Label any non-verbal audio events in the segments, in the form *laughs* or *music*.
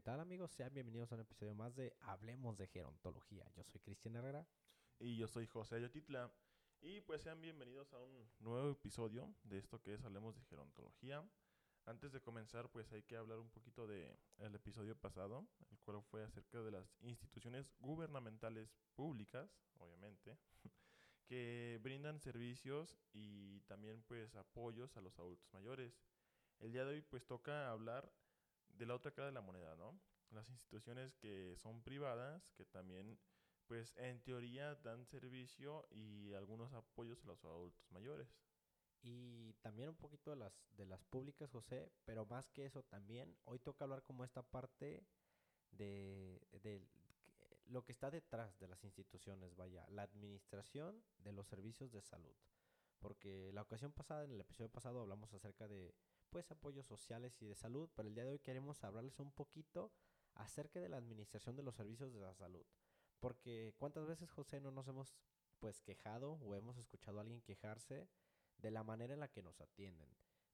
¿Qué tal amigos? Sean bienvenidos a un episodio más de Hablemos de Gerontología. Yo soy Cristian Herrera. Y yo soy José Ayotitla. Y pues sean bienvenidos a un nuevo episodio de esto que es Hablemos de Gerontología. Antes de comenzar, pues hay que hablar un poquito del el episodio pasado, el cual fue acerca de las instituciones gubernamentales públicas, obviamente, *laughs* que brindan servicios y también pues apoyos a los adultos mayores. El día de hoy pues toca hablar de la otra cara de la moneda, ¿no? Las instituciones que son privadas, que también, pues en teoría dan servicio y algunos apoyos a los adultos mayores. Y también un poquito de las, de las públicas, José, pero más que eso también, hoy toca hablar como esta parte de, de, lo que está detrás de las instituciones, vaya, la administración de los servicios de salud. Porque la ocasión pasada, en el episodio pasado, hablamos acerca de pues apoyos sociales y de salud, pero el día de hoy queremos hablarles un poquito acerca de la administración de los servicios de la salud. Porque cuántas veces, José, no nos hemos pues quejado o hemos escuchado a alguien quejarse de la manera en la que nos atienden,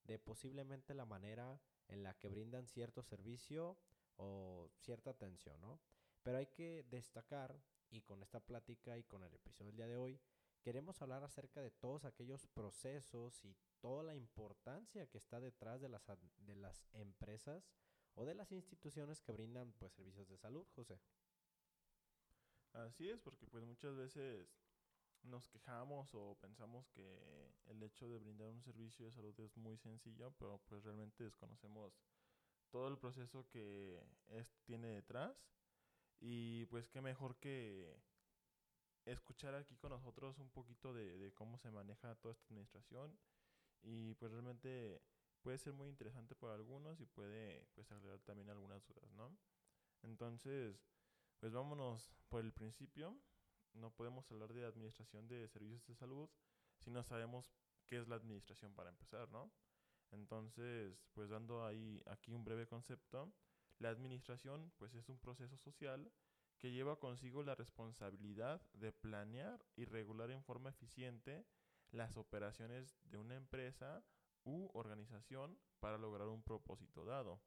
de posiblemente la manera en la que brindan cierto servicio o cierta atención, ¿no? Pero hay que destacar, y con esta plática y con el episodio del día de hoy, queremos hablar acerca de todos aquellos procesos y toda la importancia que está detrás de las, de las empresas o de las instituciones que brindan pues servicios de salud, José. Así es, porque pues muchas veces nos quejamos o pensamos que el hecho de brindar un servicio de salud es muy sencillo, pero pues realmente desconocemos todo el proceso que es, tiene detrás y pues qué mejor que escuchar aquí con nosotros un poquito de, de cómo se maneja toda esta administración y pues realmente puede ser muy interesante para algunos y puede pues aclarar también algunas dudas, ¿no? Entonces, pues vámonos por el principio. No podemos hablar de administración de servicios de salud si no sabemos qué es la administración para empezar, ¿no? Entonces, pues dando ahí aquí un breve concepto, la administración pues es un proceso social que lleva consigo la responsabilidad de planear y regular en forma eficiente las operaciones de una empresa u organización para lograr un propósito dado.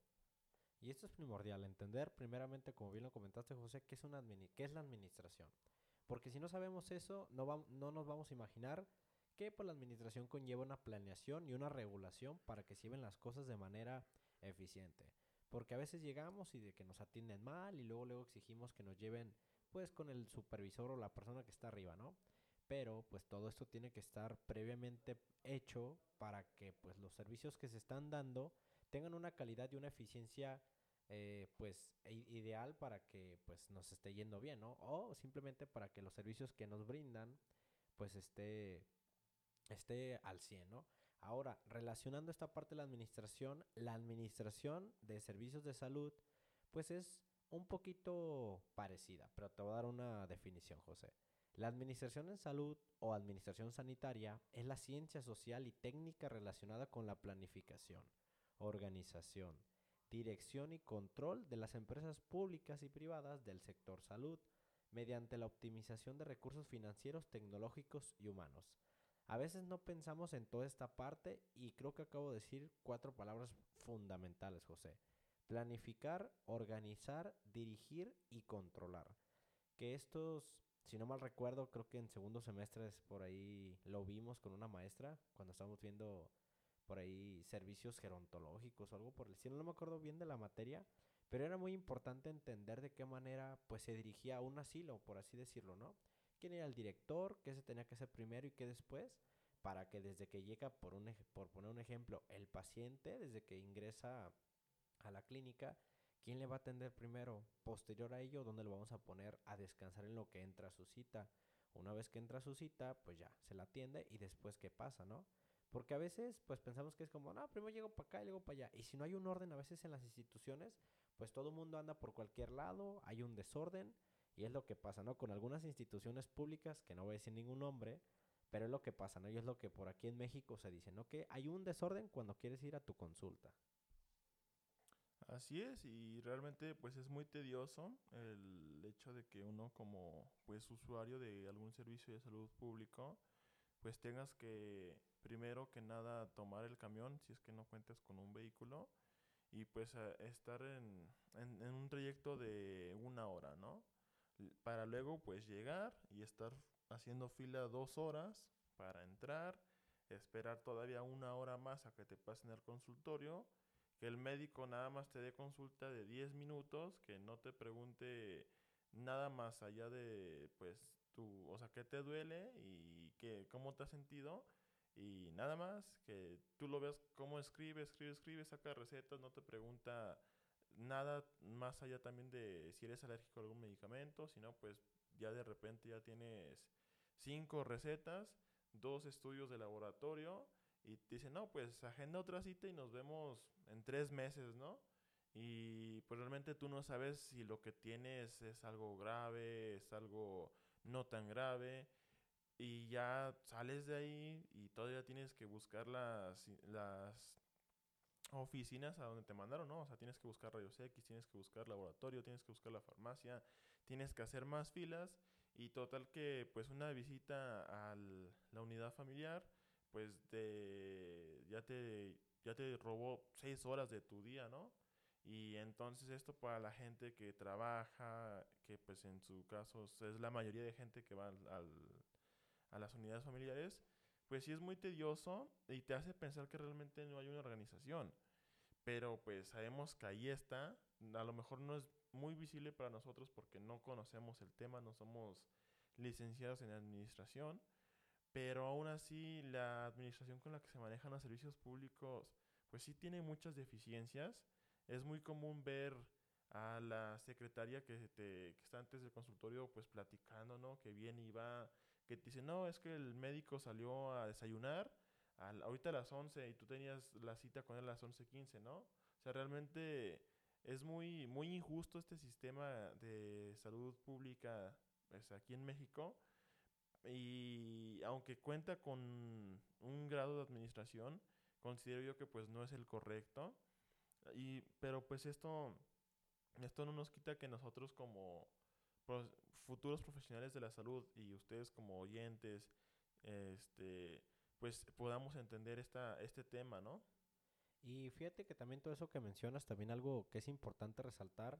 Y esto es primordial, entender primeramente, como bien lo comentaste José, qué es, la administración. Porque si no sabemos eso, no, no nos vamos a imaginar que pues, la administración conlleva una planeación y una regulación para que se lleven las cosas de manera eficiente. Porque a veces llegamos y de que nos atienden mal y luego luego exigimos que nos lleven pues con el supervisor o la persona que está arriba, ¿no? pero pues todo esto tiene que estar previamente hecho para que pues los servicios que se están dando tengan una calidad y una eficiencia eh, pues ideal para que pues nos esté yendo bien, ¿no? O simplemente para que los servicios que nos brindan pues esté, esté al 100, ¿no? Ahora, relacionando esta parte de la administración, la administración de servicios de salud pues es un poquito parecida, pero te voy a dar una definición, José. La administración en salud o administración sanitaria es la ciencia social y técnica relacionada con la planificación, organización, dirección y control de las empresas públicas y privadas del sector salud mediante la optimización de recursos financieros, tecnológicos y humanos. A veces no pensamos en toda esta parte y creo que acabo de decir cuatro palabras fundamentales, José. Planificar, organizar, dirigir y controlar. Que estos si no mal recuerdo, creo que en segundo semestre por ahí lo vimos con una maestra cuando estábamos viendo por ahí servicios gerontológicos o algo por el estilo. No me acuerdo bien de la materia, pero era muy importante entender de qué manera pues se dirigía a un asilo, por así decirlo, ¿no? ¿Quién era el director? ¿Qué se tenía que hacer primero y qué después? Para que desde que llega, por, un, por poner un ejemplo, el paciente, desde que ingresa a la clínica, ¿Quién le va a atender primero? Posterior a ello, ¿dónde lo vamos a poner a descansar en lo que entra su cita? Una vez que entra su cita, pues ya, se la atiende y después qué pasa, ¿no? Porque a veces, pues pensamos que es como, no, primero llego para acá y luego para allá. Y si no hay un orden a veces en las instituciones, pues todo el mundo anda por cualquier lado, hay un desorden y es lo que pasa, ¿no? Con algunas instituciones públicas, que no voy a decir ningún nombre, pero es lo que pasa, ¿no? Y es lo que por aquí en México se dice, ¿no? Que hay un desorden cuando quieres ir a tu consulta. Así es, y realmente pues es muy tedioso el hecho de que uno como pues usuario de algún servicio de salud público pues tengas que primero que nada tomar el camión si es que no cuentas con un vehículo y pues estar en, en, un trayecto de una hora, ¿no? Para luego pues llegar y estar haciendo fila dos horas para entrar, esperar todavía una hora más a que te pasen al consultorio, que el médico nada más te dé consulta de 10 minutos, que no te pregunte nada más allá de pues tu, o sea, qué te duele y que, cómo te has sentido y nada más, que tú lo veas cómo escribe, escribe, escribe, saca recetas, no te pregunta nada más allá también de si eres alérgico a algún medicamento, sino pues ya de repente ya tienes cinco recetas, dos estudios de laboratorio y te dicen, no, pues agenda otra cita y nos vemos en tres meses, ¿no? Y pues realmente tú no sabes si lo que tienes es algo grave, es algo no tan grave y ya sales de ahí y todavía tienes que buscar las, las oficinas a donde te mandaron, ¿no? O sea, tienes que buscar rayos X, tienes que buscar laboratorio, tienes que buscar la farmacia, tienes que hacer más filas y total que pues una visita a la unidad familiar pues de, ya te ya te robó seis horas de tu día, ¿no? Y entonces esto para la gente que trabaja, que pues en su caso es la mayoría de gente que va al a las unidades familiares, pues sí es muy tedioso y te hace pensar que realmente no hay una organización. Pero pues sabemos que ahí está, a lo mejor no es muy visible para nosotros porque no conocemos el tema, no somos licenciados en administración, pero aún así la administración con la que se manejan los servicios públicos, pues sí tiene muchas deficiencias. Es muy común ver a la secretaria que, te, que está antes del consultorio pues platicando, ¿no? Que viene y va que te dice, no, es que el médico salió a desayunar ahorita a las 11 y tú tenías la cita con él a las 11.15, ¿no? O sea, realmente es muy, muy injusto este sistema de salud pública pues, aquí en México. Y aunque cuenta con un grado de administración, considero yo que pues no es el correcto. Y, pero pues esto, esto no nos quita que nosotros como futuros profesionales de la salud y ustedes como oyentes, este, pues podamos entender esta, este tema, ¿no? Y fíjate que también todo eso que mencionas, también algo que es importante resaltar,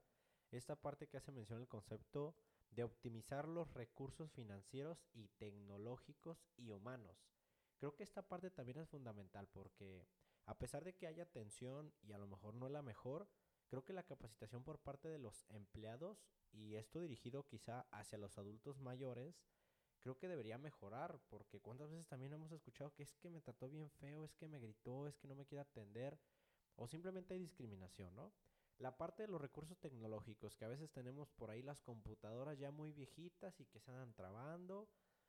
esta parte que hace mención el concepto de optimizar los recursos financieros y tecnológicos y humanos. Creo que esta parte también es fundamental porque a pesar de que haya atención y a lo mejor no es la mejor, creo que la capacitación por parte de los empleados y esto dirigido quizá hacia los adultos mayores, creo que debería mejorar, porque cuántas veces también hemos escuchado que es que me trató bien feo, es que me gritó, es que no me quiere atender, o simplemente hay discriminación, ¿no? La parte de los recursos tecnológicos, que a veces tenemos por ahí las computadoras ya muy viejitas y que se andan trabando,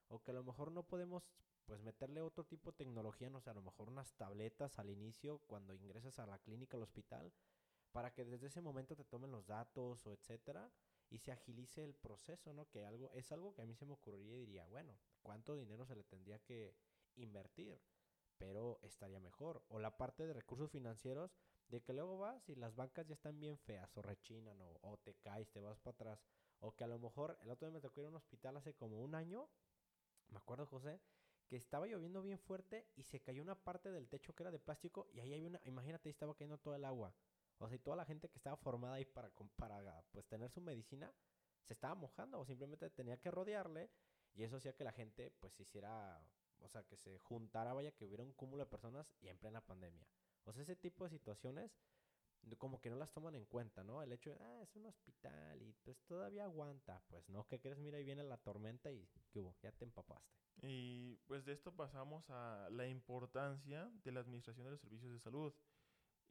o que a lo mejor no podemos pues meterle otro tipo de tecnología, no sé, a lo mejor unas tabletas al inicio cuando ingresas a la clínica, al hospital, para que desde ese momento te tomen los datos o etcétera y se agilice el proceso, ¿no? Que algo es algo que a mí se me ocurriría y diría, bueno, ¿cuánto dinero se le tendría que invertir? Pero estaría mejor. O la parte de recursos financieros, de que luego vas y las bancas ya están bien feas o rechinan o, te caes, te vas para atrás. O que a lo mejor el otro día me tocó ir a un hospital hace como un año, me acuerdo José, que estaba lloviendo bien fuerte y se cayó una parte del techo que era de plástico y ahí hay una, imagínate, ahí estaba cayendo todo el agua. O sea, y toda la gente que estaba formada ahí para, para pues, tener su medicina se estaba mojando o simplemente tenía que rodearle y eso hacía que la gente pues hiciera, o sea, que se juntara, vaya, que hubiera un cúmulo de personas y en plena pandemia. O sea, ese tipo de situaciones como que no las toman en cuenta, ¿no? El hecho de, ah, es un hospital y pues todavía aguanta. Pues no, ¿qué crees? Mira, ahí viene la tormenta y ¿qué hubo? Ya te empapaste. Y pues de esto pasamos a la importancia de la administración de los servicios de salud.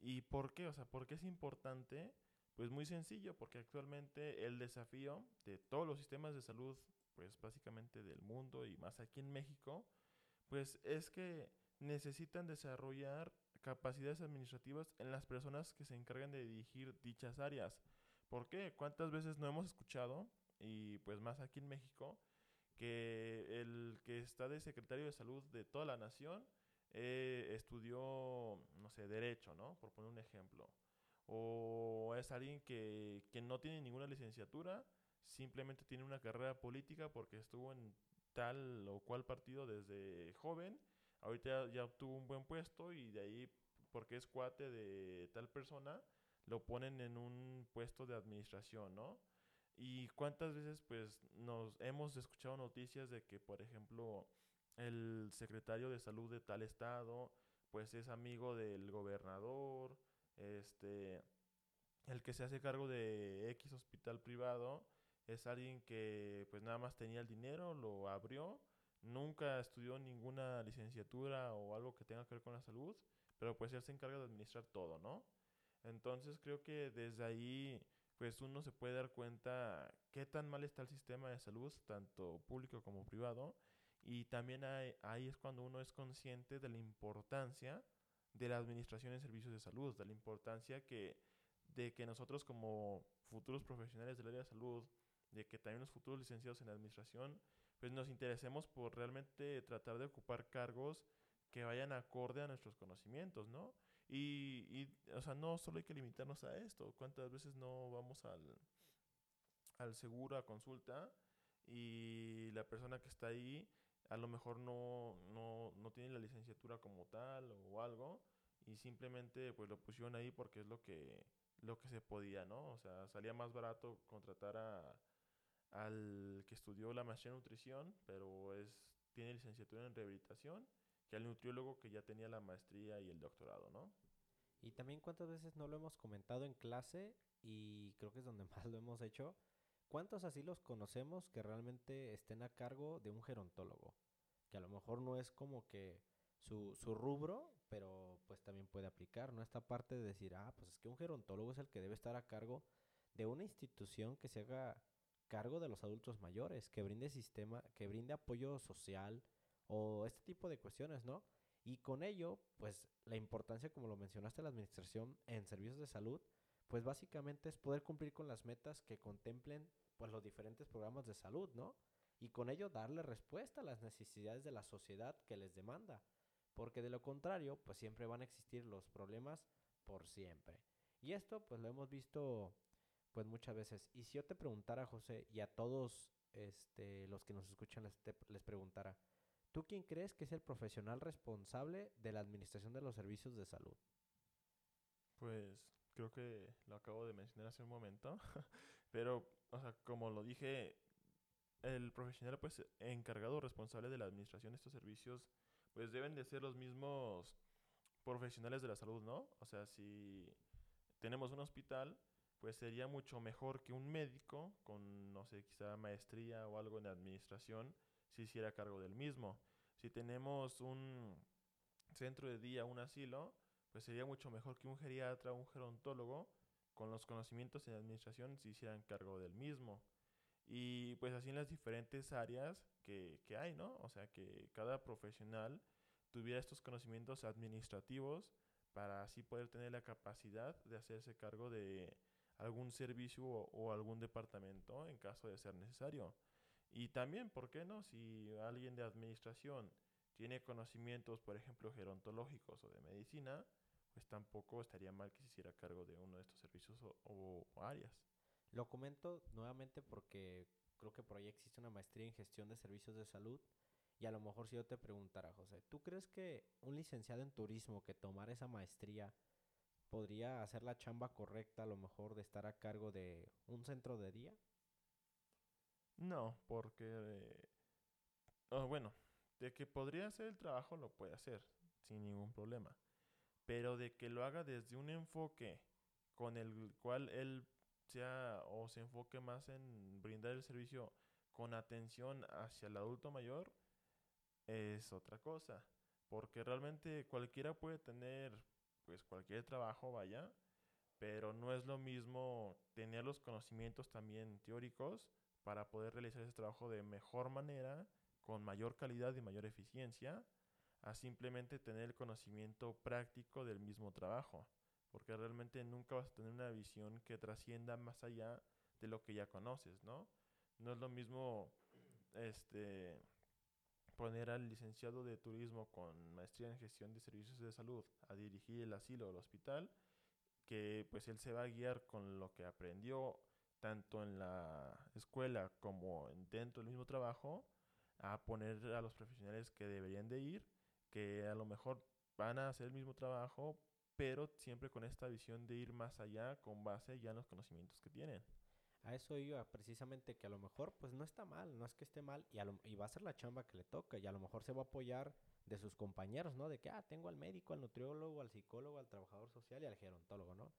¿Y por qué? O sea, ¿por qué es importante? Pues muy sencillo, porque actualmente el desafío de todos los sistemas de salud, pues básicamente del mundo y más aquí en México, pues es que necesitan desarrollar capacidades administrativas en las personas que se encargan de dirigir dichas áreas. ¿Por qué? ¿Cuántas veces no hemos escuchado, y pues más aquí en México, que el que está de secretario de salud de toda la nación eh, estudió, no sé, derecho, ¿no? Por poner un ejemplo. O es alguien que, que no tiene ninguna licenciatura, simplemente tiene una carrera política porque estuvo en tal o cual partido desde joven. Ahorita ya, obtuvo un buen puesto y de ahí, porque es cuate de tal persona, lo ponen en un puesto de administración, ¿no? Y cuántas veces pues nos hemos escuchado noticias de que, por ejemplo, el secretario de salud de tal estado, pues es amigo del gobernador, este, el que se hace cargo de X hospital privado, es alguien que pues nada más tenía el dinero, lo abrió, nunca estudió ninguna licenciatura o algo que tenga que ver con la salud, pero pues él se encarga de administrar todo, ¿no? Entonces creo que desde ahí pues uno se puede dar cuenta qué tan mal está el sistema de salud, tanto público como privado, y también ahí es cuando uno es consciente de la importancia de la administración en servicios de salud, de la importancia que, de que nosotros como futuros profesionales del área de salud, de que también los futuros licenciados en administración, pues nos interesemos por realmente tratar de ocupar cargos que vayan acorde a nuestros conocimientos, ¿no? Y, y, o sea, no solo hay que limitarnos a esto. ¿Cuántas veces no vamos al, al seguro a consulta y la persona que está ahí a lo mejor no, no, no tiene la licenciatura como tal o algo y simplemente pues lo pusieron ahí porque es lo que, lo que se podía, ¿no? O sea, salía más barato contratar a, al que estudió la maestría en nutrición, pero es, tiene licenciatura en rehabilitación que al nutriólogo que ya tenía la maestría y el doctorado, ¿no? Y también cuántas veces no lo hemos comentado en clase y creo que es donde *laughs* más lo hemos hecho. ¿Cuántos así los conocemos que realmente estén a cargo de un gerontólogo? Que a lo mejor no es como que su, su rubro, pero pues también puede aplicar, ¿no? Esta parte de decir, ah, pues es que un gerontólogo es el que debe estar a cargo de una institución que se haga cargo de los adultos mayores, que brinde sistema, que brinde apoyo social, o este tipo de cuestiones, ¿no? Y con ello, pues la importancia, como lo mencionaste, la administración en servicios de salud, pues básicamente es poder cumplir con las metas que contemplen pues los diferentes programas de salud, ¿no? Y con ello darle respuesta a las necesidades de la sociedad que les demanda, porque de lo contrario, pues siempre van a existir los problemas por siempre. Y esto pues lo hemos visto pues muchas veces. Y si yo te preguntara, José, y a todos este, los que nos escuchan les, les preguntara, ¿Tú quién crees que es el profesional responsable de la administración de los servicios de salud? Pues creo que lo acabo de mencionar hace un momento, *laughs* pero, o sea, como lo dije, el profesional pues encargado responsable de la administración de estos servicios, pues deben de ser los mismos profesionales de la salud, ¿no? O sea, si tenemos un hospital, pues sería mucho mejor que un médico con, no sé, quizá maestría o algo en administración, si hiciera cargo del mismo. Si tenemos un centro de día, un asilo, pues sería mucho mejor que un geriatra o un gerontólogo con los conocimientos en administración se hicieran cargo del mismo. Y pues así en las diferentes áreas que, que hay, ¿no? O sea, que cada profesional tuviera estos conocimientos administrativos para así poder tener la capacidad de hacerse cargo de algún servicio o, o algún departamento en caso de ser necesario. Y también, ¿por qué no? Si alguien de administración tiene conocimientos, por ejemplo, gerontológicos o de medicina, pues tampoco estaría mal que se hiciera cargo de uno de estos servicios o, áreas. Lo comento nuevamente porque creo que por ahí existe una maestría en gestión de servicios de salud. Y a lo mejor si yo te preguntara, José, ¿tú crees que un licenciado en turismo que tomara esa maestría podría hacer la chamba correcta a lo mejor de estar a cargo de un centro de día? No, porque... Oh, bueno, de que podría hacer el trabajo lo puede hacer sin ningún problema. Pero de que lo haga desde un enfoque con el cual él sea o se enfoque más en brindar el servicio con atención hacia el adulto mayor es otra cosa. Porque realmente cualquiera puede tener pues cualquier trabajo, vaya, pero no es lo mismo tener los conocimientos también teóricos para poder realizar ese trabajo de mejor manera, con mayor calidad y mayor eficiencia, a simplemente tener el conocimiento práctico del mismo trabajo, porque realmente nunca vas a tener una visión que trascienda más allá de lo que ya conoces, ¿no? No es lo mismo este poner al licenciado de turismo con maestría en gestión de servicios de salud a dirigir el asilo o el hospital, que pues él se va a guiar con lo que aprendió tanto en la escuela como dentro del mismo trabajo, a poner a los profesionales que deberían de ir, que a lo mejor van a hacer el mismo trabajo, pero siempre con esta visión de ir más allá con base ya en los conocimientos que tienen. A eso iba precisamente que a lo mejor pues no está mal, no es que esté mal y, a lo- y va a ser la chamba que le toca y a lo mejor se va a apoyar de sus compañeros, ¿no? De que, ah, tengo al médico, al nutriólogo, al psicólogo, al trabajador social y al gerontólogo, ¿no?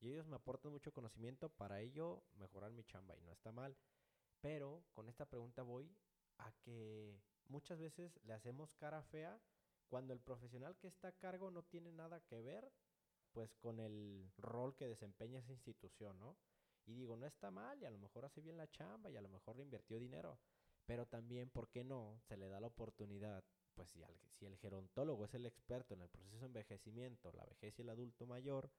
Y ellos me aportan mucho conocimiento para ello mejorar mi chamba y no está mal. Pero con esta pregunta voy a que muchas veces le hacemos cara fea cuando el profesional que está a cargo no tiene nada que ver pues con el rol que desempeña esa institución, ¿no? Y digo, no está mal y a lo mejor hace bien la chamba y a lo mejor le invirtió dinero. Pero también, ¿por qué no? Se le da la oportunidad, pues si, al- si el gerontólogo es el experto en el proceso de envejecimiento, la vejez y el adulto mayor,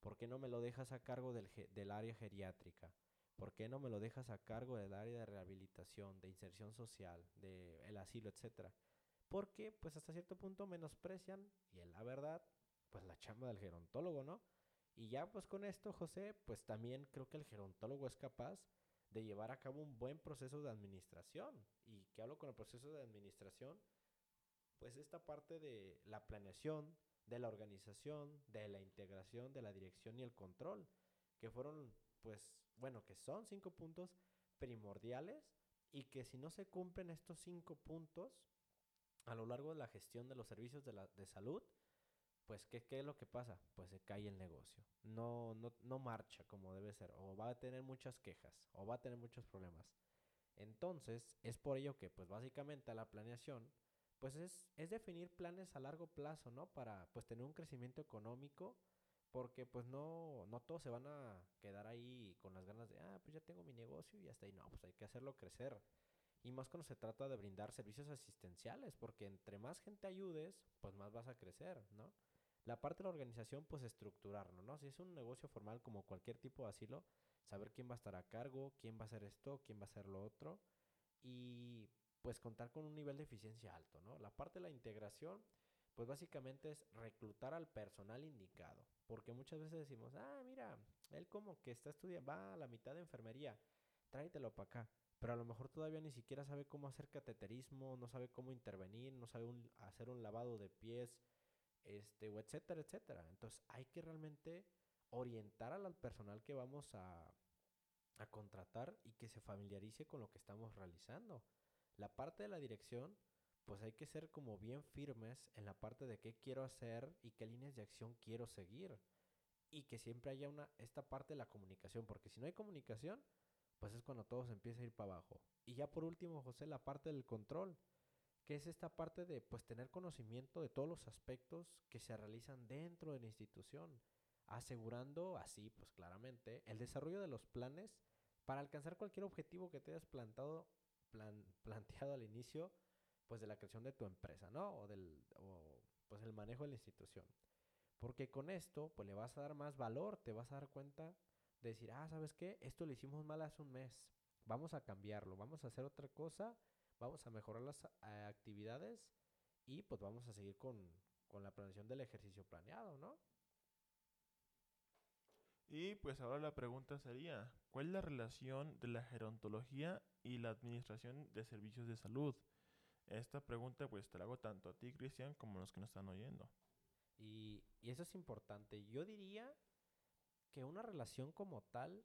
¿por qué no me lo dejas a cargo del, del área geriátrica? ¿Por qué no me lo dejas a cargo del área de rehabilitación, de inserción social, del asilo, etcétera? Porque, pues hasta cierto punto menosprecian, y en la verdad, pues la chamba del gerontólogo, ¿no? Y ya pues con esto, José, pues también creo que el gerontólogo es capaz de llevar a cabo un buen proceso de administración. Y que hablo con el proceso de administración, pues esta parte de la planeación, de la organización, de la integración, de la dirección y el control, que fueron, pues, bueno, que son cinco puntos primordiales y que si no se cumplen estos cinco puntos a lo largo de la gestión de los servicios de, la, de salud, pues ¿qué, ¿qué es lo que pasa? Pues se cae el negocio. No, no, no marcha como debe ser. O va a tener muchas quejas. O va a tener muchos problemas. Entonces, es por ello que, pues básicamente la planeación, pues es, es definir planes a largo plazo, ¿no? Para, pues tener un crecimiento económico. Porque pues no, no todos se van a quedar ahí con las ganas de, ah, pues ya tengo mi negocio y hasta ahí. No, pues hay que hacerlo crecer. Y más cuando se trata de brindar servicios asistenciales, porque entre más gente ayudes, pues más vas a crecer, ¿no? La parte de la organización, pues estructurarlo, ¿no? Si es un negocio formal como cualquier tipo de asilo, saber quién va a estar a cargo, quién va a hacer esto, quién va a hacer lo otro, y pues contar con un nivel de eficiencia alto, ¿no? La parte de la integración, pues básicamente es reclutar al personal indicado, porque muchas veces decimos, ah, mira, él como que está estudiando, va a la mitad de enfermería, tráetelo para acá pero a lo mejor todavía ni siquiera sabe cómo hacer cateterismo, no sabe cómo intervenir, no sabe hacer un lavado de pies, este, o etcétera, etcétera. Entonces hay que realmente orientar al personal que vamos a, a contratar y que se familiarice con lo que estamos realizando. La parte de la dirección, pues hay que ser como bien firmes en la parte de qué quiero hacer y qué líneas de acción quiero seguir. Y que siempre haya una, esta parte de la comunicación, porque si no hay comunicación, pues es cuando todo se empieza a ir para abajo. Y ya por último, José, la parte del control, que es esta parte de pues tener conocimiento de todos los aspectos que se realizan dentro de la institución, asegurando así, pues claramente, el desarrollo de los planes para alcanzar cualquier objetivo que te hayas plantado, plan- *laughs* planteado al inicio, pues de la creación de tu empresa, ¿no? O del, o, pues el manejo de la institución. Porque con esto, pues le vas a dar más valor, te vas a dar cuenta de decir, ah, ¿sabes qué? Esto lo hicimos mal hace un mes. Vamos a cambiarlo, vamos a hacer otra cosa, vamos a mejorar las eh, actividades y pues vamos a seguir con, con la planeación del ejercicio planeado, ¿no? Y pues ahora la pregunta sería, ¿cuál es la relación de la gerontología y la administración de servicios de salud? Esta pregunta pues te la hago tanto a ti, Cristian, como a los que nos están oyendo. Y, eso es importante. Yo diría que una relación como tal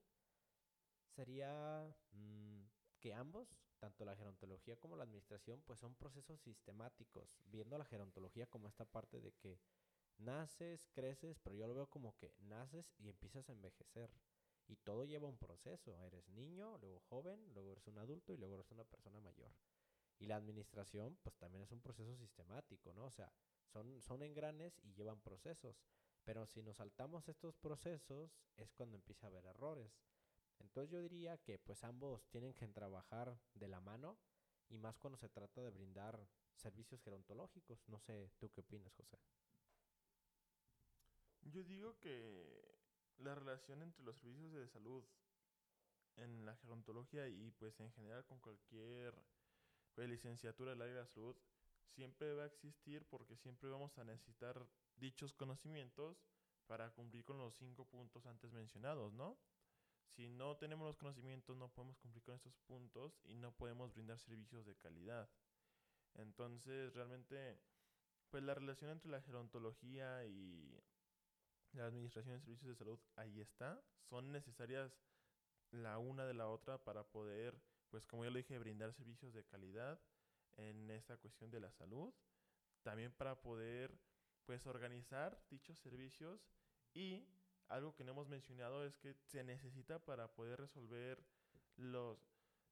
sería mm, que ambos, tanto la gerontología como la administración, pues son procesos sistemáticos, viendo la gerontología como esta parte de que naces, creces, pero yo lo veo como que naces y empiezas a envejecer. Y todo lleva un proceso. Eres niño, luego joven, luego eres un adulto y luego eres una persona mayor. Y la administración, pues también es un proceso sistemático, ¿no? O sea, son, son engranes y llevan procesos. Pero si nos saltamos estos procesos es cuando empieza a haber errores. Entonces yo diría que pues ambos tienen que trabajar de la mano y más cuando se trata de brindar servicios gerontológicos. No sé, ¿tú qué opinas, José? Yo digo que la relación entre los servicios de salud en la gerontología y pues en general con cualquier pues, licenciatura del área de salud siempre va a existir porque siempre vamos a necesitar dichos conocimientos para cumplir con los cinco puntos antes mencionados, ¿no? Si no tenemos los conocimientos no podemos cumplir con estos puntos y no podemos brindar servicios de calidad. Entonces, realmente, pues la relación entre la gerontología y la administración de servicios de salud ahí está. Son necesarias la una de la otra para poder, pues como ya lo dije, brindar servicios de calidad en esta cuestión de la salud. También para poder, pues, organizar dichos servicios y algo que no hemos mencionado es que se necesita para poder resolver los,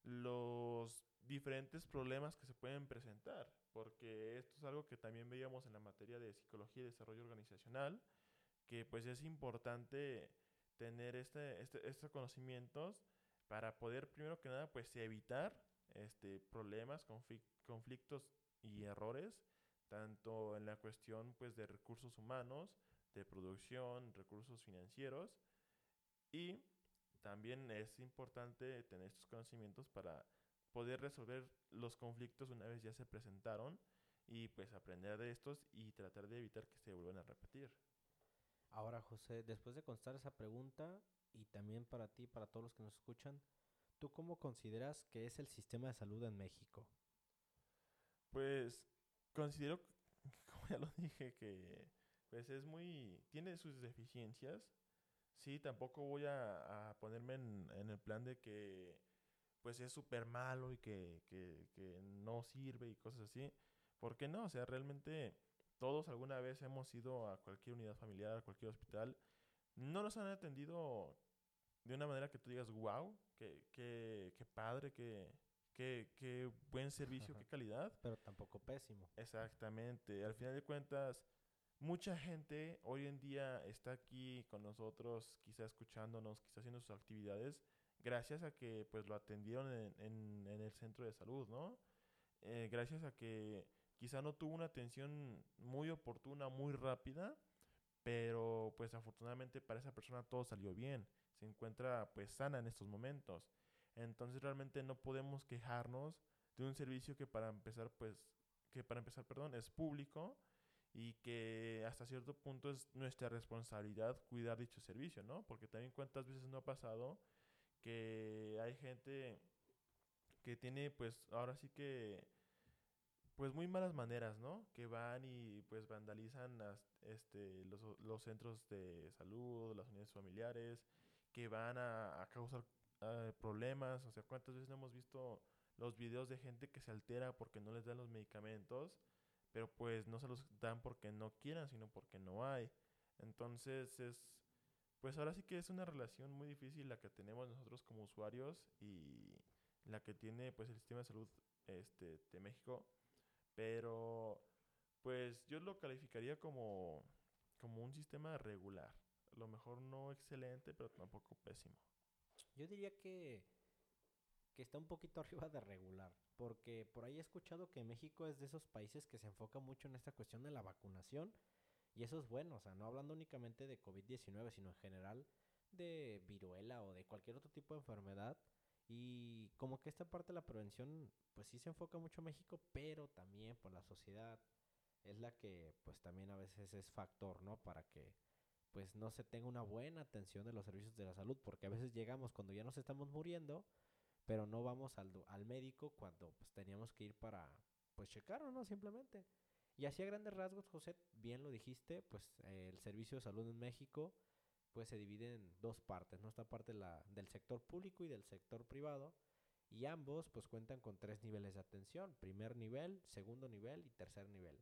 los diferentes problemas que se pueden presentar, porque esto es algo que también veíamos en la materia de psicología y desarrollo organizacional, que pues es importante tener este, este, estos conocimientos para poder primero que nada pues evitar este, problemas, conflictos y errores, tanto en la cuestión pues de recursos humanos, de producción, recursos financieros y también es importante tener estos conocimientos para poder resolver los conflictos una vez ya se presentaron y pues aprender de estos y tratar de evitar que se vuelvan a repetir. Ahora, José, después de constar esa pregunta y también para ti, para todos los que nos escuchan, ¿tú cómo consideras que es el sistema de salud en México? Pues considero, *laughs* como ya lo dije, que pues es muy, tiene sus deficiencias. Sí, tampoco voy a, ponerme en, el plan de que pues es súper malo y que, que, que no sirve y cosas así. ¿Por qué no? O sea, realmente todos alguna vez hemos ido a cualquier unidad familiar, a cualquier hospital. No nos han atendido de una manera que tú digas, wow, qué, qué, qué padre, qué, qué, qué buen servicio, qué calidad. Pero tampoco pésimo. Exactamente. Al final de cuentas, mucha gente hoy en día está aquí con nosotros, quizá escuchándonos, quizá haciendo sus actividades, gracias a que pues lo atendieron en, en, el centro de salud, ¿no? Eh, gracias a que quizá no tuvo una atención muy oportuna, muy rápida, pero pues afortunadamente para esa persona todo salió bien, se encuentra pues sana en estos momentos. Entonces realmente no podemos quejarnos de un servicio que para empezar pues que para empezar, perdón, es público y que hasta cierto punto es nuestra responsabilidad cuidar dicho servicio, ¿no? Porque también cuántas veces no ha pasado que hay gente que tiene pues ahora sí que pues muy malas maneras, ¿no? Que van y pues vandalizan este, los, los, centros de salud, las unidades familiares, que van a, causar eh, problemas, o sea, cuántas veces no hemos visto los videos de gente que se altera porque no les dan los medicamentos pero pues no se los dan porque no quieran, sino porque no hay. Entonces es, pues ahora sí que es una relación muy difícil la que tenemos nosotros como usuarios y la que tiene pues el sistema de salud este, de México, pero pues yo lo calificaría como, como un sistema regular. A lo mejor no excelente, pero tampoco pésimo. Yo diría que que está un poquito *laughs* arriba de regular, porque por ahí he escuchado que México es de esos países que se enfoca mucho en esta cuestión de la vacunación, y eso es bueno, o sea, no hablando únicamente de COVID-19, sino en general de viruela o de cualquier otro tipo de enfermedad, y como que esta parte de la prevención, pues sí se enfoca mucho en México, pero también por la sociedad es la que pues también a veces es factor, ¿no? Para que pues no se tenga una buena atención de los servicios de la salud, porque a veces llegamos cuando ya nos estamos muriendo, pero no vamos al, al médico cuando pues teníamos que ir para pues checarlo, ¿no? Simplemente. Y así a grandes rasgos, José, bien lo dijiste, pues el servicio de salud en México pues se divide en dos partes, ¿no? Esta parte la, del sector público y del sector privado. Y ambos pues cuentan con tres niveles de atención, primer nivel, segundo nivel y tercer nivel.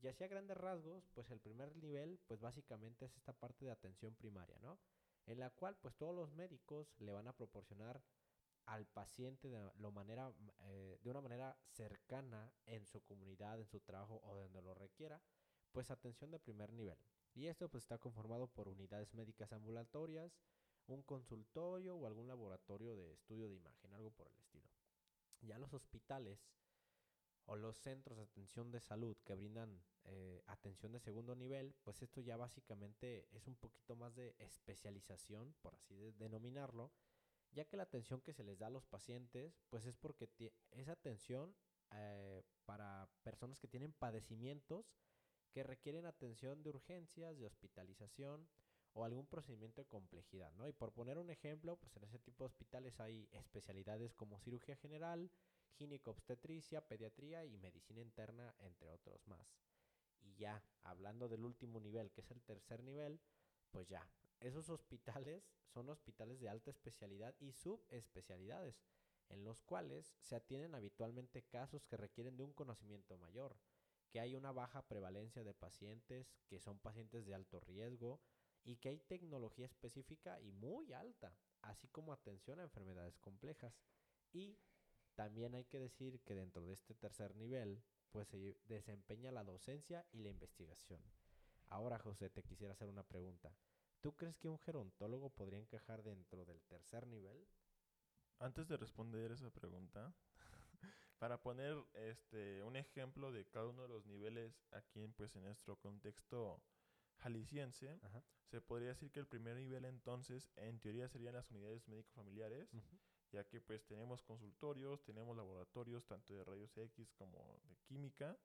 Y así a grandes rasgos, pues el primer nivel pues básicamente es esta parte de atención primaria, ¿no? En la cual pues todos los médicos le van a proporcionar al paciente de, manera, eh, de una manera cercana en su comunidad, en su trabajo o donde lo requiera, pues atención de primer nivel. Y esto pues está conformado por unidades médicas ambulatorias, un consultorio o algún laboratorio de estudio de imagen, algo por el estilo. Ya los hospitales o los centros de atención de salud que brindan eh, atención de segundo nivel, pues esto ya básicamente es un poquito más de especialización, por así denominarlo, ya que la atención que se les da a los pacientes, pues es porque esa atención eh, para personas que tienen padecimientos que requieren atención de urgencias, de hospitalización o algún procedimiento de complejidad, ¿no? Y por poner un ejemplo, pues en ese tipo de hospitales hay especialidades como cirugía general, gineco-obstetricia, pediatría y medicina interna, entre otros más. Y ya, hablando del último nivel, que es el tercer nivel, Pues ya, esos hospitales son hospitales de alta especialidad y subespecialidades, en los cuales se atienden habitualmente casos que requieren de un conocimiento mayor, que hay una baja prevalencia de pacientes, que son pacientes de alto riesgo y que hay tecnología específica y muy alta, así como atención a enfermedades complejas. Y también hay que decir que dentro de este tercer nivel, pues se desempeña la docencia y la investigación. Ahora, José, te quisiera hacer una pregunta. ¿Tú crees que un gerontólogo podría encajar dentro del tercer nivel? Antes de responder esa pregunta, para poner este un ejemplo de cada uno de los niveles aquí pues en nuestro contexto jalisciense, se podría decir que el primer nivel entonces en teoría serían las unidades médico familiares, ya que pues tenemos consultorios, tenemos laboratorios tanto de rayos X como de química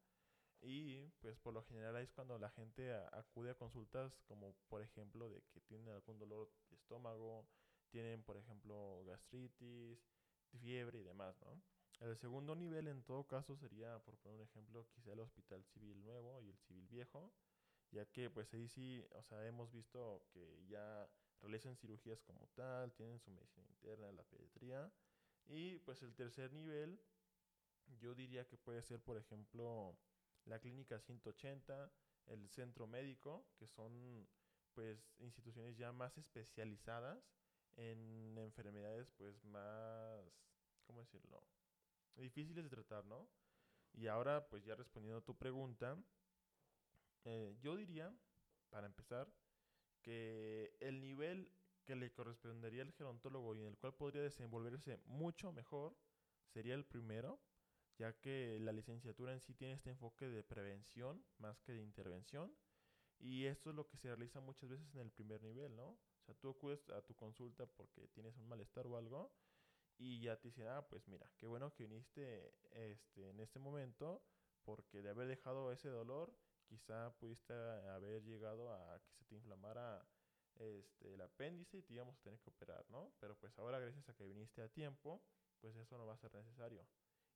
y pues por lo general es cuando la gente acude a consultas como por ejemplo de que tienen algún dolor de estómago, tienen por ejemplo gastritis, fiebre y demás, ¿no? El segundo nivel en todo caso sería, por poner un ejemplo, quizá el Hospital Civil Nuevo y el Civil Viejo, ya que pues ahí sí, o sea, hemos visto que ya realizan cirugías como tal, tienen su medicina interna, la pediatría, y pues el tercer nivel yo diría que puede ser, por ejemplo, la clínica 180, el centro médico, que son pues instituciones ya más especializadas en enfermedades pues más, ¿cómo decirlo? Difíciles de tratar, ¿no? Y ahora pues ya respondiendo a tu pregunta, eh, yo diría, para empezar, que el nivel que le correspondería al gerontólogo y en el cual podría desenvolverse mucho mejor sería el primero, ya que la licenciatura en sí tiene este enfoque de prevención más que de intervención. Y esto es lo que se realiza muchas veces en el primer nivel, ¿no? O sea, tú acudes a tu consulta porque tienes un malestar o algo y ya te dicen, ah, pues mira, qué bueno que viniste este, en este momento porque de haber dejado ese dolor, quizá pudiste haber llegado a que se te inflamara este, el apéndice y te íbamos a tener que operar, ¿no? Pero pues ahora gracias a que viniste a tiempo, pues eso no va a ser necesario.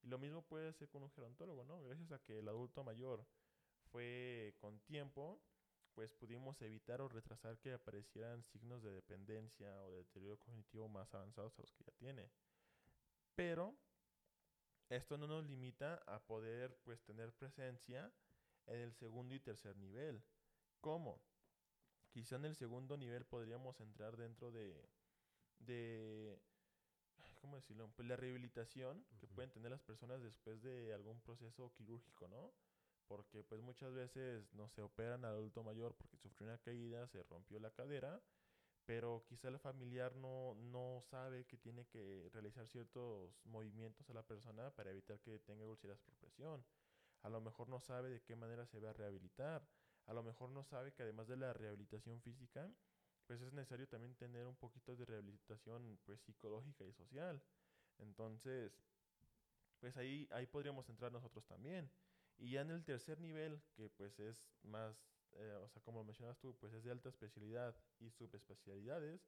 Y lo mismo puede ser con un gerontólogo, ¿no? Gracias a que el adulto mayor fue con tiempo, pues pudimos evitar o retrasar que aparecieran signos de dependencia o de deterioro cognitivo más avanzados a los que ya tiene. Pero esto no nos limita a poder pues tener presencia en el segundo y tercer nivel. ¿Cómo? Quizá en el segundo nivel podríamos entrar dentro de, de ¿cómo decirlo? Pues la rehabilitación que pueden tener las personas después de algún proceso quirúrgico, ¿no? Porque pues muchas veces no se operan al adulto mayor porque sufrió una caída, se rompió la cadera, pero quizá el familiar no, no sabe que tiene que realizar ciertos movimientos a la persona para evitar que tenga úlceras por presión. A lo mejor no sabe de qué manera se va a rehabilitar. A lo mejor no sabe que además de la rehabilitación física, pues es necesario también tener un poquito de rehabilitación pues psicológica y social. Entonces, pues ahí, ahí podríamos entrar nosotros también. Y ya en el tercer nivel, que pues es más, eh, o sea, como mencionas tú, pues es de alta especialidad y subespecialidades,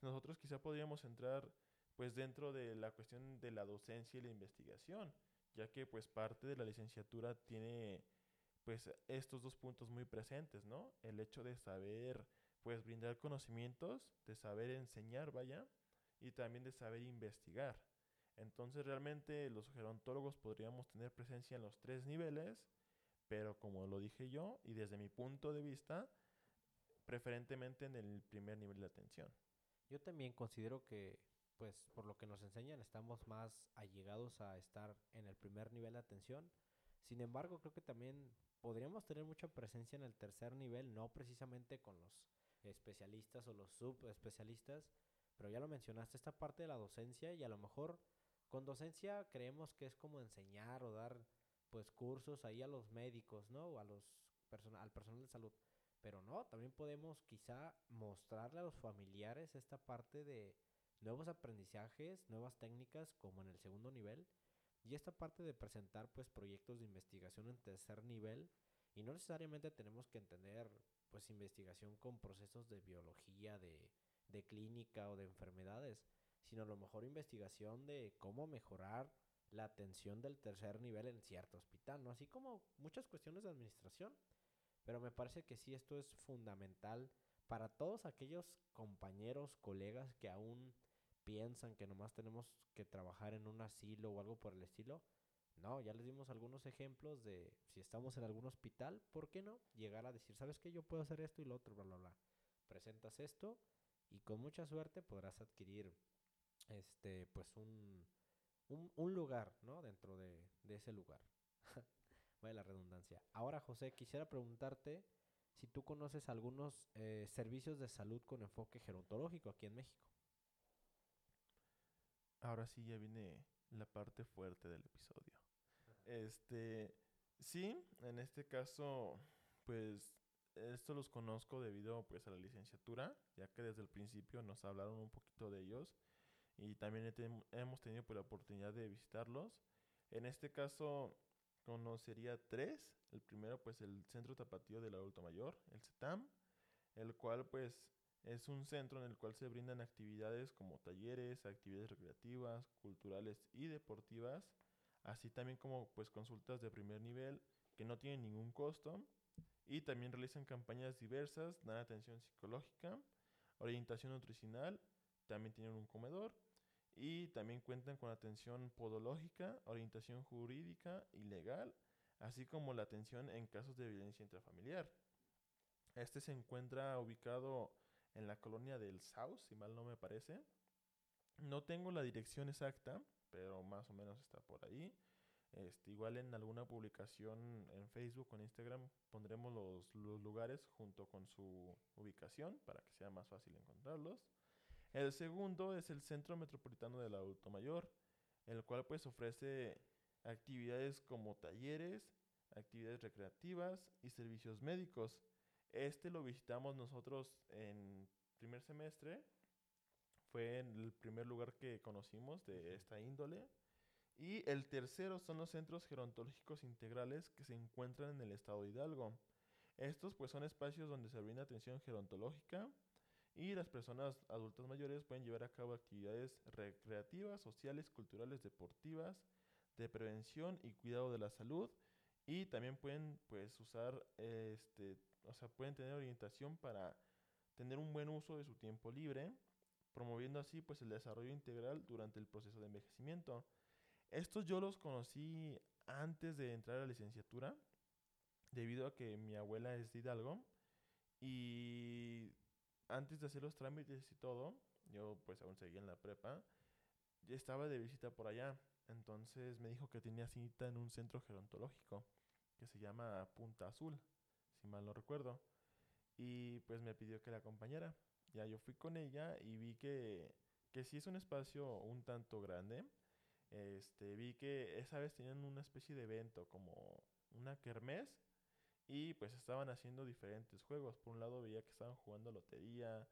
nosotros quizá podríamos entrar pues dentro de la cuestión de la docencia y la investigación, ya que pues parte de la licenciatura tiene pues estos dos puntos muy presentes, ¿no? El hecho de saber pues brindar conocimientos, de saber enseñar, vaya, y también de saber investigar. Entonces realmente los gerontólogos podríamos tener presencia en los tres niveles, pero como lo dije yo, y desde mi punto de vista, preferentemente en el primer nivel de atención. Yo también considero que, pues por lo que nos enseñan, estamos más allegados a estar en el primer nivel de atención. Sin embargo, creo que también podríamos tener mucha presencia en el tercer nivel, no precisamente con los especialistas o los subespecialistas, pero ya lo mencionaste, esta parte de la docencia y a lo mejor con docencia creemos que es como enseñar o dar pues cursos ahí a los médicos, ¿no? O a los al personal de salud. Pero no, también podemos quizá mostrarle a los familiares esta parte de nuevos aprendizajes, nuevas técnicas como en el segundo nivel y esta parte de presentar pues proyectos de investigación en tercer nivel y no necesariamente tenemos que entender pues investigación con procesos de biología, de, de clínica o de enfermedades, sino a lo mejor investigación de cómo mejorar la atención del tercer nivel en cierto hospital, ¿no? Así como muchas cuestiones de administración. Pero me parece que sí, esto es fundamental para todos aquellos compañeros, colegas que aún piensan que nomás tenemos que trabajar en un asilo o algo por el estilo, no, ya les dimos algunos ejemplos de si estamos en algún hospital, ¿por qué no? Llegar a decir, ¿sabes qué? Yo puedo hacer esto y lo otro, bla, bla, bla. Presentas esto y con mucha suerte podrás adquirir este, pues un, un, lugar, ¿no? Dentro de, ese lugar. *laughs* Vaya la redundancia. Ahora, José, quisiera preguntarte si tú conoces algunos eh, servicios de salud con enfoque gerontológico aquí en México. Ahora sí ya viene la parte fuerte del episodio. Este, sí, en este caso, pues esto los conozco debido pues a la licenciatura, ya que desde el principio nos hablaron un poquito de ellos y también hemos tenido pues, la oportunidad de visitarlos. En este caso conocería tres. El primero pues el Centro Tapatío del Adulto Mayor, el CETAM, el cual pues es un centro en el cual se brindan actividades como talleres, actividades recreativas, culturales y deportivas, así también como pues consultas de primer nivel que no tienen ningún costo y también realizan campañas diversas, dan atención psicológica, orientación nutricional, también tienen un comedor y también cuentan con atención podológica, orientación jurídica y legal, así como la atención en casos de violencia intrafamiliar. Este se encuentra ubicado en la colonia del South, si mal no me parece. No tengo la dirección exacta, pero más o menos está por ahí. Este, igual en alguna publicación en Facebook o en Instagram pondremos los, los, lugares junto con su ubicación para que sea más fácil encontrarlos. El segundo es el Centro Metropolitano del Adulto Mayor, el cual pues ofrece actividades como talleres, actividades recreativas y servicios médicos. Este lo visitamos nosotros en primer semestre. Fue el primer lugar que conocimos de esta índole. Y el tercero son los centros gerontológicos integrales que se encuentran en el estado de Hidalgo. Estos pues son espacios donde se brinda atención gerontológica y las personas adultas mayores pueden llevar a cabo actividades recreativas, sociales, culturales, deportivas, de prevención y cuidado de la salud y también pueden pues usar este o sea pueden tener orientación para tener un buen uso de su tiempo libre promoviendo así pues el desarrollo integral durante el proceso de envejecimiento. Estos yo los conocí antes de entrar a la licenciatura debido a que mi abuela es de Hidalgo y antes de hacer los trámites y todo, yo pues aún seguía en la prepa, estaba de visita por allá. Entonces me dijo que tenía cita en un centro gerontológico que se llama Punta Azul, si mal no recuerdo. Y pues me pidió que la acompañara. Ya yo fui con ella y vi que, que sí es un espacio un tanto grande. Este, vi que esa vez tenían una especie de evento, como una kermés, y pues estaban haciendo diferentes juegos. Por un lado veía que estaban jugando lotería.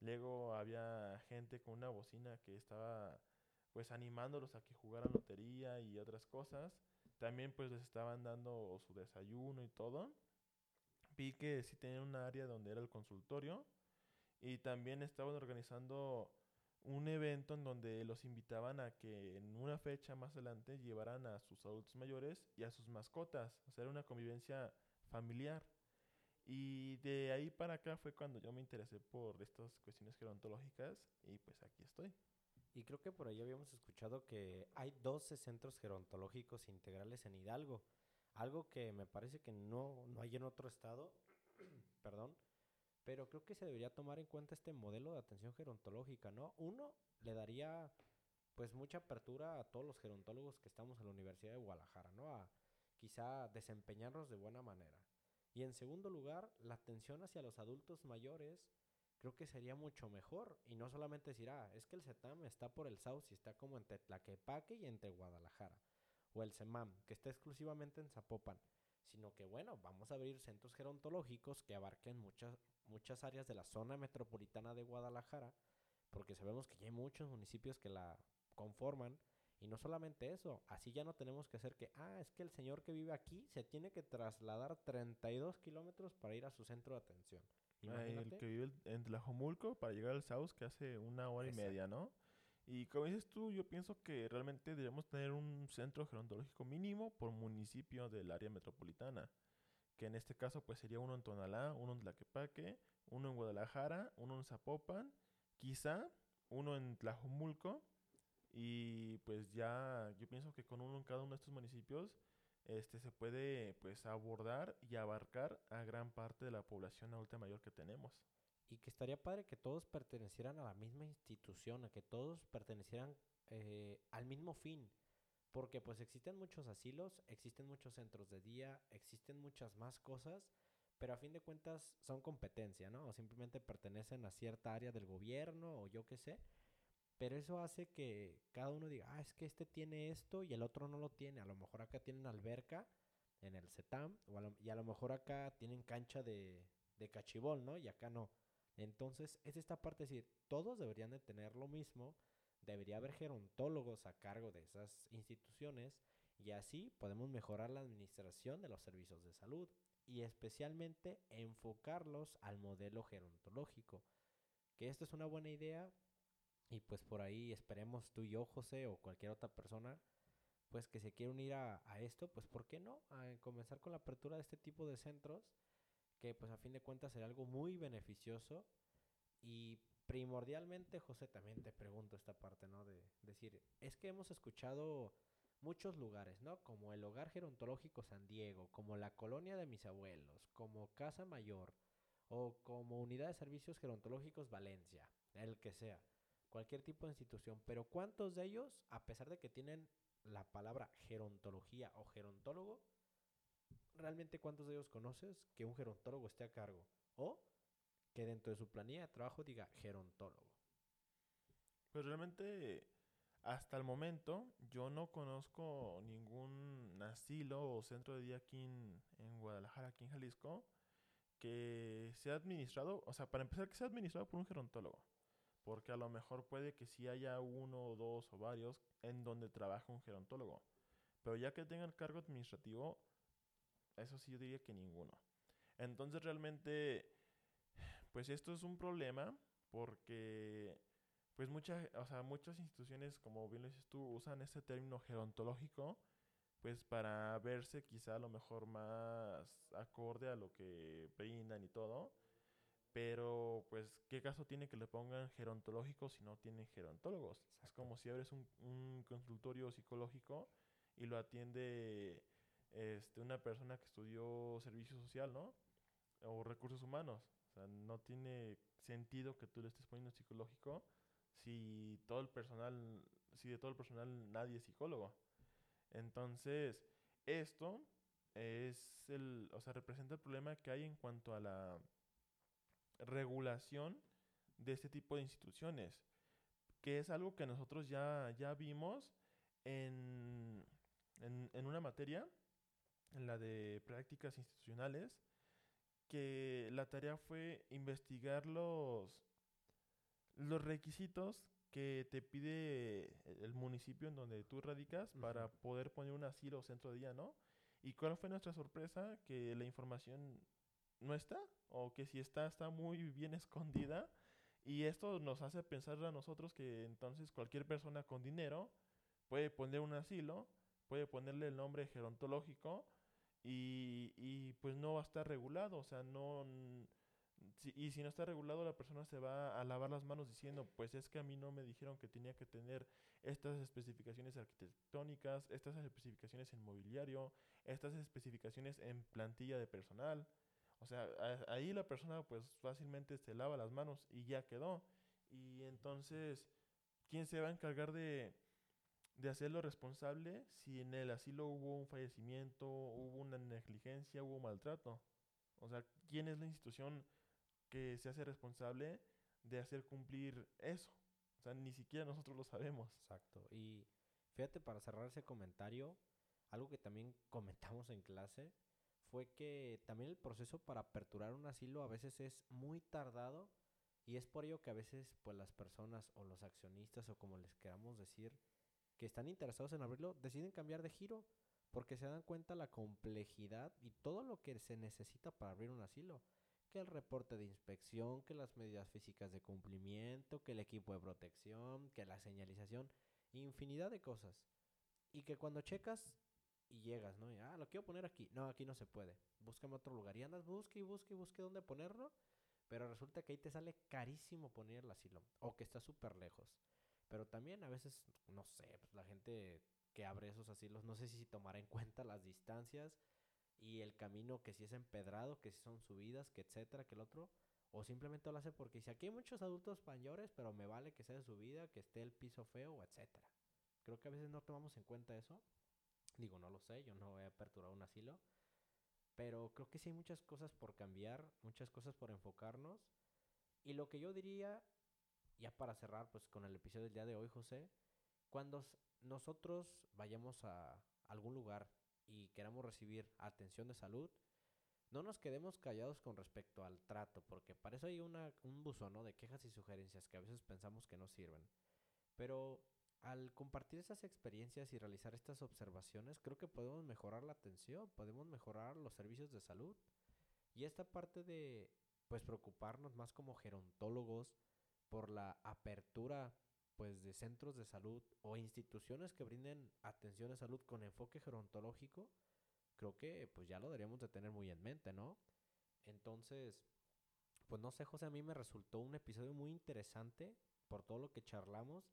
Luego había gente con una bocina que estaba pues animándolos a que jugaran lotería y otras cosas. También pues les estaban dando su desayuno y todo. Vi que sí tenían un área donde era el consultorio. Y también estaban organizando un evento en donde los invitaban a que en una fecha más adelante llevaran a sus adultos mayores y a sus mascotas. O sea, era una convivencia familiar. Y de ahí para acá fue cuando yo me interesé por estas cuestiones gerontológicas y pues aquí estoy. Y creo que por ahí habíamos escuchado que hay 12 centros gerontológicos integrales en Hidalgo. Algo que me parece que no, no hay en otro estado. *clears throat* Perdón. Pero creo que se debería tomar en cuenta este modelo de atención gerontológica, ¿no? Uno, le daría pues mucha apertura a todos los gerontólogos que estamos en la Universidad de Guadalajara, ¿no? A, quizá desempeñarnos de buena manera. Y en segundo lugar, la atención hacia los adultos mayores creo que sería mucho mejor. Y no solamente decir, ah, es que el CETAM está por el South y está como entre Tlaquepaque y entre Guadalajara. O el CEMAM, que está exclusivamente en Zapopan. Sino que, bueno, vamos a abrir centros gerontológicos que abarquen muchas, muchas áreas de la zona metropolitana de Guadalajara. Porque sabemos que ya hay muchos municipios que la conforman y no solamente eso, así ya no tenemos que hacer que, ah, es que el señor que vive aquí se tiene que trasladar 32 kilómetros para ir a su centro de atención. El que vive en Tlajomulco para llegar al South que hace una hora y media, ¿no? Y como dices tú, yo pienso que realmente debemos tener un centro gerontológico mínimo por municipio del área metropolitana. que en este caso pues sería uno en Tonalá, uno en Tlaquepaque, uno en Guadalajara, uno en Zapopan, quizá uno en Tlajumulco y pues ya yo pienso que con uno en cada uno de estos municipios este se puede pues abordar y abarcar a gran parte de la población adulta mayor que tenemos. Y que estaría padre que todos pertenecieran a la misma institución, a que todos pertenecieran eh, al mismo fin. Porque pues existen muchos asilos, existen muchos centros de día, existen muchas más cosas, pero a fin de cuentas son competencia, ¿no? O simplemente pertenecen a cierta área del gobierno o yo qué sé. Pero eso hace que cada uno diga, ah, es que este tiene esto y el otro no lo tiene. A lo mejor acá tienen alberca en el CETAM y a lo mejor acá tienen cancha de, de cachibol, ¿no? Y acá no. Entonces es esta parte, es decir, todos deberían de tener lo mismo, debería haber gerontólogos a cargo de esas instituciones y así podemos mejorar la administración de los servicios de salud y especialmente enfocarlos al modelo gerontológico. Que esto es una buena idea y pues por ahí esperemos tú y yo, José, o cualquier otra persona, pues que se quiera unir a, esto, pues ¿por qué no? A comenzar con la apertura de este tipo de centros que pues a fin de cuentas será algo muy beneficioso y primordialmente, José, también te pregunto esta parte, ¿no? De decir, es que hemos escuchado muchos lugares, ¿no? Como el Hogar Gerontológico San Diego, como la Colonia de mis abuelos, como Casa Mayor o como Unidad de Servicios Gerontológicos Valencia, el que sea, cualquier tipo de institución, pero ¿cuántos de ellos, a pesar de que tienen la palabra gerontología o gerontólogo, realmente cuántos de ellos conoces que un gerontólogo esté a cargo? O que dentro de su planilla de trabajo diga gerontólogo. Pues realmente, hasta el momento, yo no conozco ningún asilo o centro de día aquí en, en Guadalajara, aquí en Jalisco, que sea administrado, o sea, para empezar, que sea administrado por un gerontólogo. Porque a lo mejor puede que sí haya uno o dos o varios en donde trabaja un gerontólogo. Pero ya que tenga el cargo administrativo, eso sí yo diría que ninguno. Entonces realmente, pues esto es un problema porque pues muchas, o sea, muchas instituciones, como bien lo dices tú, usan este término gerontológico pues para verse quizá a lo mejor más acorde a lo que brindan y todo. Pero, pues, ¿qué caso tiene que le pongan gerontológico si no tienen gerontólogos? Es como si abres un, un consultorio psicológico y lo atiende este, una persona que estudió servicio social, ¿no? O recursos humanos. O sea, no tiene sentido que tú le estés poniendo psicológico si todo el personal, si de todo el personal nadie es psicólogo. Entonces, esto es el, o sea, representa el problema que hay en cuanto a la regulación de este tipo de instituciones, que es algo que nosotros ya, ya vimos en, en, en una materia en la de prácticas institucionales, que la tarea fue investigar los, los requisitos que te pide el municipio en donde tú radicas para poder poner un asilo o centro de día, ¿no? ¿Y cuál fue nuestra sorpresa? Que la información no está, o que si está, está muy bien escondida. Y esto nos hace pensar a nosotros que entonces cualquier persona con dinero puede poner un asilo, puede ponerle el nombre gerontológico y, y pues no va a estar regulado, o sea, no... y si no está regulado, la persona se va a lavar las manos diciendo, pues es que a mí no me dijeron que tenía que tener estas especificaciones arquitectónicas, estas especificaciones en mobiliario, estas especificaciones en plantilla de personal. O sea, ahí la persona pues fácilmente se lava las manos y ya quedó. Y entonces, ¿quién se va a encargar de, de hacerlo responsable si en el asilo hubo un fallecimiento, hubo una negligencia, hubo maltrato. O sea, ¿quién es la institución que se hace responsable de hacer cumplir eso? O sea, ni siquiera nosotros lo sabemos. Exacto. Y fíjate, para cerrar ese comentario, algo que también *laughs* comentamos en clase fue que también el proceso para aperturar un asilo a veces es muy tardado y es por ello que a veces pues las personas o los accionistas o como les queramos decir que están interesados en abrirlo deciden cambiar de giro porque se dan cuenta la complejidad y todo lo que se necesita para abrir un asilo. Que el reporte de inspección, que las medidas físicas de cumplimiento, que el equipo de protección, que la señalización, infinidad de cosas. Y que cuando checas, y llegas, ¿no? Y, ah, lo quiero poner aquí. No, aquí no se puede. Búscame otro lugar. Y andas, busque y busque y busque dónde ponerlo. Pero resulta que ahí te sale carísimo poner el asilo. O que está súper lejos. Pero también a veces, no sé, pues la gente que abre esos asilos, no sé si tomará en *laughs* cuenta las distancias y el camino que si es empedrado, que si son subidas, que etcétera, que el otro. O simplemente lo hace porque si aquí hay muchos adultos mayores, pero me vale que sea de subida, que esté el piso feo, etcétera. Creo que a veces no tomamos en cuenta eso. Digo, no lo sé, yo no he aperturado un asilo. Pero creo que sí hay muchas cosas por cambiar, muchas cosas por enfocarnos. Y lo que yo diría, ya para cerrar pues con el episodio del día de hoy, José, cuando nosotros vayamos a algún lugar y queramos recibir atención de salud, no nos quedemos callados con respecto al trato, porque para eso hay una, un buzón ¿no? de quejas y sugerencias que a veces pensamos que no sirven. Pero al compartir esas experiencias y realizar estas observaciones, creo que podemos mejorar la atención, podemos mejorar los servicios de salud. Y esta parte de, pues, preocuparnos más como gerontólogos por la apertura, pues, de centros de salud o instituciones que brinden atención de salud con enfoque gerontológico, creo que, pues, ya lo deberíamos de tener muy en mente, ¿no? Entonces, pues, no sé, José, a mí me resultó un episodio muy interesante por todo lo que charlamos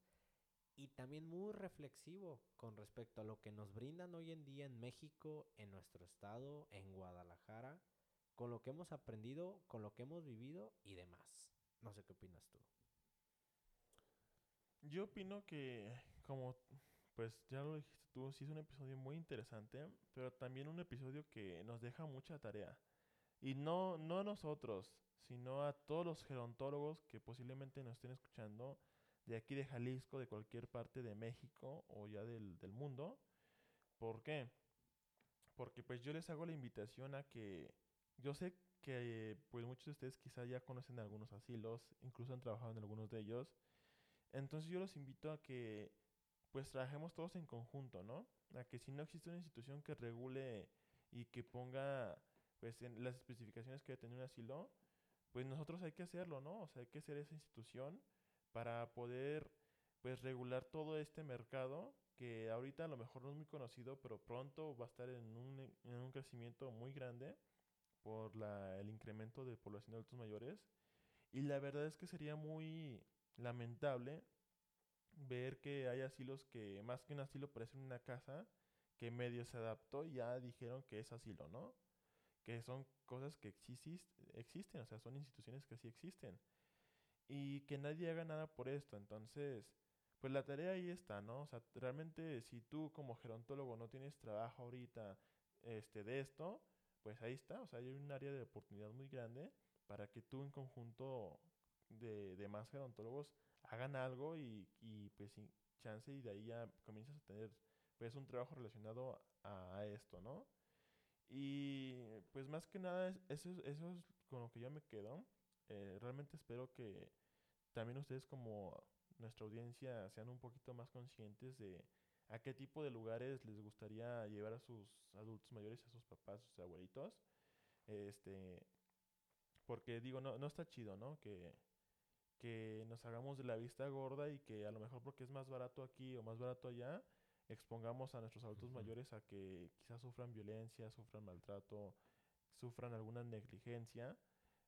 y también muy reflexivo con respecto a lo que nos brindan hoy en día en México, en nuestro estado, en Guadalajara, con lo que hemos aprendido, con lo que hemos vivido y demás. No sé qué opinas tú. Yo opino que, como pues ya lo dijiste tú, sí es un episodio muy interesante, pero también un episodio que nos deja mucha tarea. Y no, no a nosotros, sino a todos los gerontólogos que posiblemente nos estén escuchando de aquí de Jalisco, de cualquier parte de México o ya del, del mundo. ¿Por qué? Porque pues yo les hago la invitación a que yo sé que pues muchos de ustedes quizá ya conocen algunos asilos, incluso han trabajado en algunos de ellos. Entonces yo los invito a que pues trabajemos todos en conjunto, ¿no? A que si no existe una institución que regule y que ponga pues las especificaciones que debe tener un asilo, pues nosotros hay que hacerlo, ¿no? O sea, hay que ser esa institución para poder pues regular todo este mercado que ahorita a lo mejor no es muy conocido, pero pronto va a estar en un, en un crecimiento muy grande por la, el incremento de población de adultos mayores. Y la verdad es que sería muy lamentable ver que hay asilos que más que un asilo parecen una casa que medio se adaptó y ya dijeron que es asilo, ¿no? Que son cosas que existen, o sea, son instituciones que sí existen y que nadie haga nada por esto. Entonces, pues la tarea ahí está, ¿no? O sea, realmente si tú como gerontólogo no tienes trabajo ahorita este, de esto, pues ahí está, o sea, hay un área de oportunidad muy grande para que tú en conjunto de, de más gerontólogos hagan algo y, y pues chance y de ahí ya comienzas a tener pues un trabajo relacionado a, a esto, ¿no? Y pues más que nada eso, eso es con lo que yo me quedo. Eh, realmente espero que también ustedes como nuestra audiencia sean un poquito más conscientes de a qué tipo de lugares les gustaría llevar a sus adultos mayores, a sus papás, a sus abuelitos. Este, porque digo, no, no está chido, ¿no? Que, que nos hagamos de la vista gorda y que a lo mejor porque es más barato aquí o más barato allá, expongamos a nuestros adultos mayores a que quizás sufran violencia, sufran maltrato, sufran alguna negligencia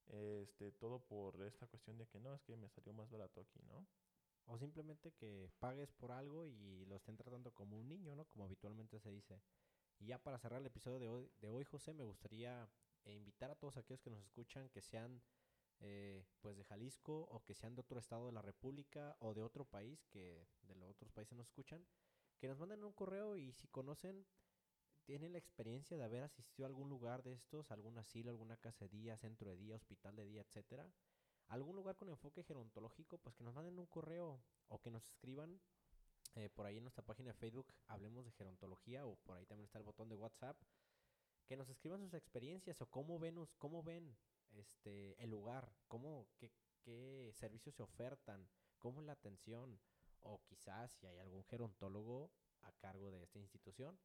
este, todo por esta cuestión de que no, es que me salió más barato aquí, ¿no? O simplemente que pagues por algo y lo estén tratando como un niño, ¿no? Como habitualmente se dice. Y ya para cerrar el episodio de hoy, de hoy José, me gustaría invitar a todos aquellos que nos escuchan que sean eh, pues de Jalisco o que sean de otro estado de la República o de otro país que de los otros países nos escuchan, que nos manden un correo y si conocen tienen la experiencia de haber asistido a algún lugar de estos, algún asilo, alguna día, centro de día, hospital de día, etcétera, algún lugar con enfoque gerontológico, pues que nos manden un correo o que nos escriban eh, por ahí en nuestra página de Facebook, hablemos de gerontología, o por ahí también está el botón de WhatsApp, que nos escriban sus experiencias o cómo ven, cómo ven este, el lugar, cómo, qué, qué servicios se ofertan, cómo es la atención, o quizás si hay algún gerontólogo a cargo de esta institución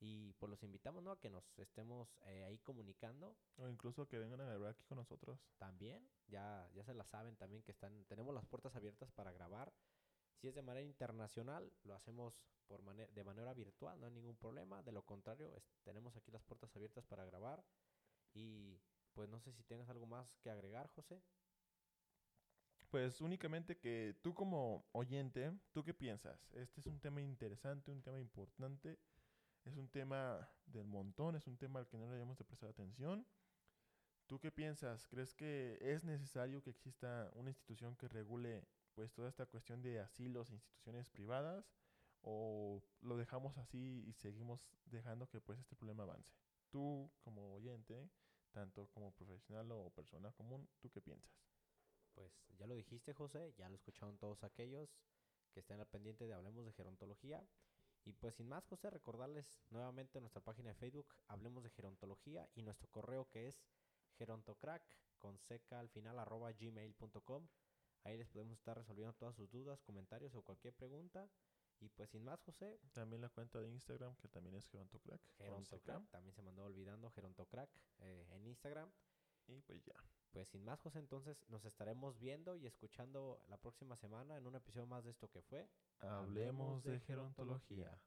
y pues los invitamos, ¿no? A que nos estemos eh, ahí comunicando. O incluso que vengan a grabar aquí con nosotros. También, ya, ya se la saben también que están, tenemos las puertas abiertas para grabar. Si es de manera internacional, lo hacemos por de manera virtual, no hay ningún problema. De lo contrario, tenemos aquí las puertas abiertas para grabar. Y pues no sé si tienes algo más que agregar, José. Pues únicamente que tú como oyente, ¿tú qué piensas? Este es un tema interesante, un tema importante, es un tema del montón, es un tema al que no le debemos de prestar atención. ¿Tú qué piensas? ¿Crees que es necesario que exista una institución que regule pues toda esta cuestión de asilos e instituciones privadas o lo dejamos así y seguimos dejando que pues este problema avance? Tú como oyente, tanto como profesional o persona común, ¿tú qué piensas? pues ya lo dijiste, José, ya lo escucharon todos aquellos que estén al pendiente de Hablemos de Gerontología. Y pues sin más, José, recordarles nuevamente nuestra página de Facebook, Hablemos de Gerontología, y nuestro correo que es gerontocrack con seca al final arroba gmail.com. Ahí les podemos estar resolviendo todas sus dudas, comentarios o cualquier pregunta. Y pues sin más, José. También la cuenta de Instagram, que también es Gerontocrack. Gerontocrack, también se mandó olvidando Gerontocrack eh, en Instagram. Y pues ya. Pues sin más, José, entonces nos estaremos viendo y escuchando la próxima semana en un episodio más de esto que fue Hablemos de gerontología.